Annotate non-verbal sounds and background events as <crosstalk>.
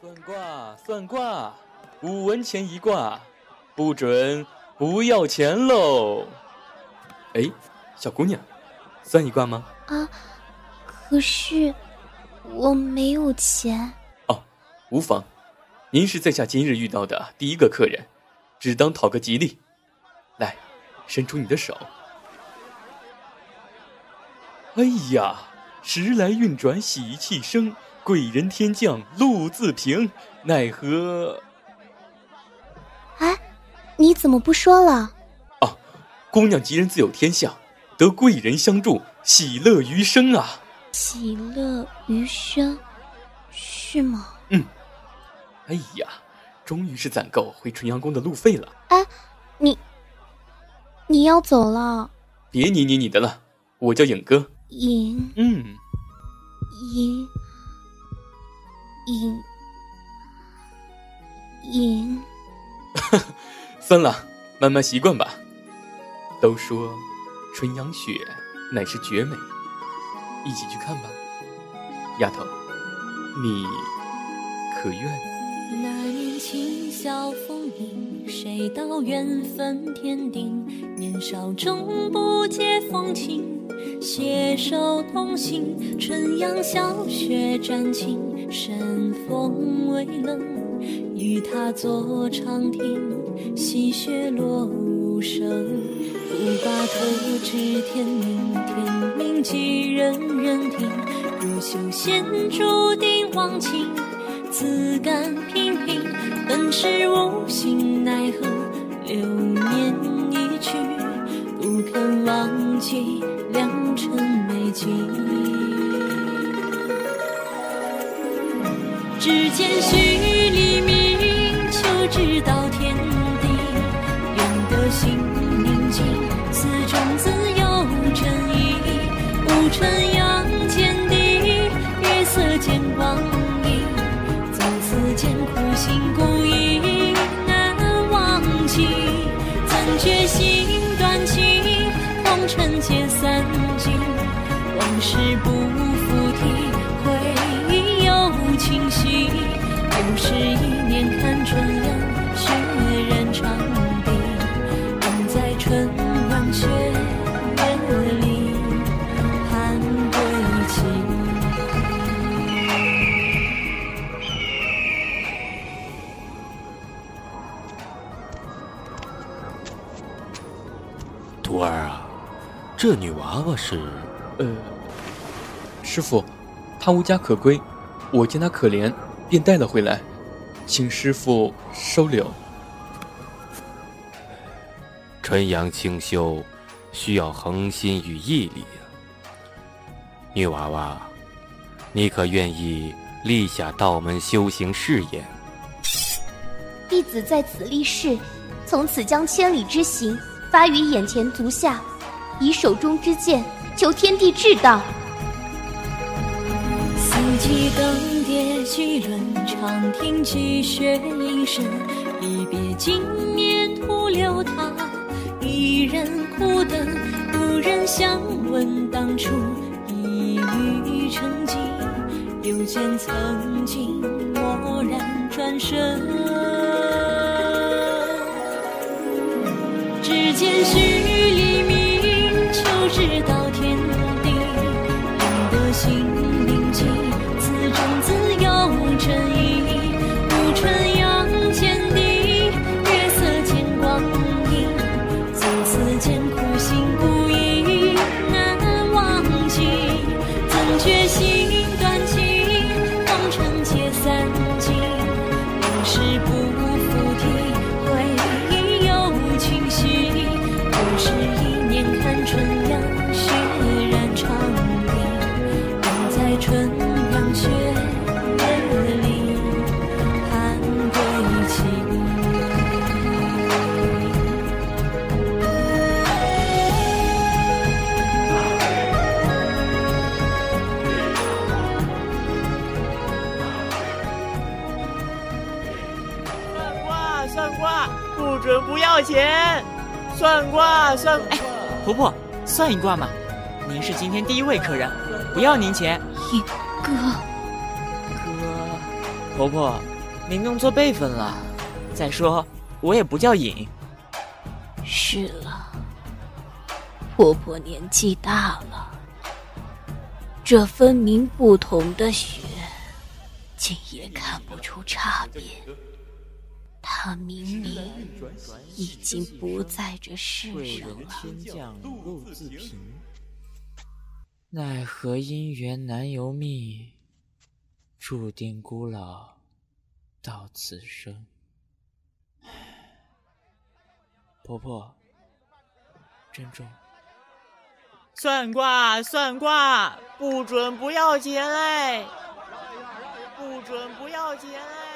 算卦，算卦，五文钱一卦，不准不要钱喽！哎，小姑娘，算一卦吗？啊，可是我没有钱。哦，无妨，您是在下今日遇到的第一个客人，只当讨个吉利。来，伸出你的手。哎呀，时来运转，喜气生。贵人天降，路自平，奈何？哎，你怎么不说了？啊，姑娘吉人自有天相，得贵人相助，喜乐余生啊！喜乐余生，是吗？嗯。哎呀，终于是攒够回纯阳宫的路费了。哎，你，你要走了？别你你你的了，我叫影哥。影。嗯。影。影影，算 <laughs> 了，慢慢习惯吧。都说纯阳雪乃是绝美，一起去看吧，丫头，你可愿？那年轻笑风吟，谁道缘分天定？年少终不解风情。携手同行，春阳小雪沾襟，山风微冷，与他坐长亭，细雪落无声。不把头知天明，天明几人人听。若修仙注定忘情，自甘平平。本是无心奈何，流年一去，不肯忘记。只见虚黎明，秋知道天地，愿得心宁静，此中自有真意。无尘阳见地，月色见光阴，从此间苦心孤诣难忘记，怎觉心断情。红尘皆散尽，往事不这女娃娃是，呃，师傅，她无家可归，我见她可怜，便带了回来，请师傅收留。纯阳清修，需要恒心与毅力呀。女娃娃，你可愿意立下道门修行誓言？弟子在此立誓，从此将千里之行发于眼前足下。以手中之剑求天地至道。四季更迭，几轮长亭积雪阴深。一别经年，徒留他一人苦等。无人相问当初一语成疾，又见曾经蓦然转身。只见准不要钱，算卦算。哎，婆婆，算一卦嘛。您是今天第一位客人，不要您钱。影哥，哥，婆婆，您弄错辈分了。再说，我也不叫尹。是了，婆婆年纪大了，这分明不同的血，竟也看不出差别。她明明已经不在这世上了。天降露自平，奈何姻缘难由命，注定孤老到此生。婆婆，珍重。算卦，算卦，不准不要钱嘞！不准不要钱嘞！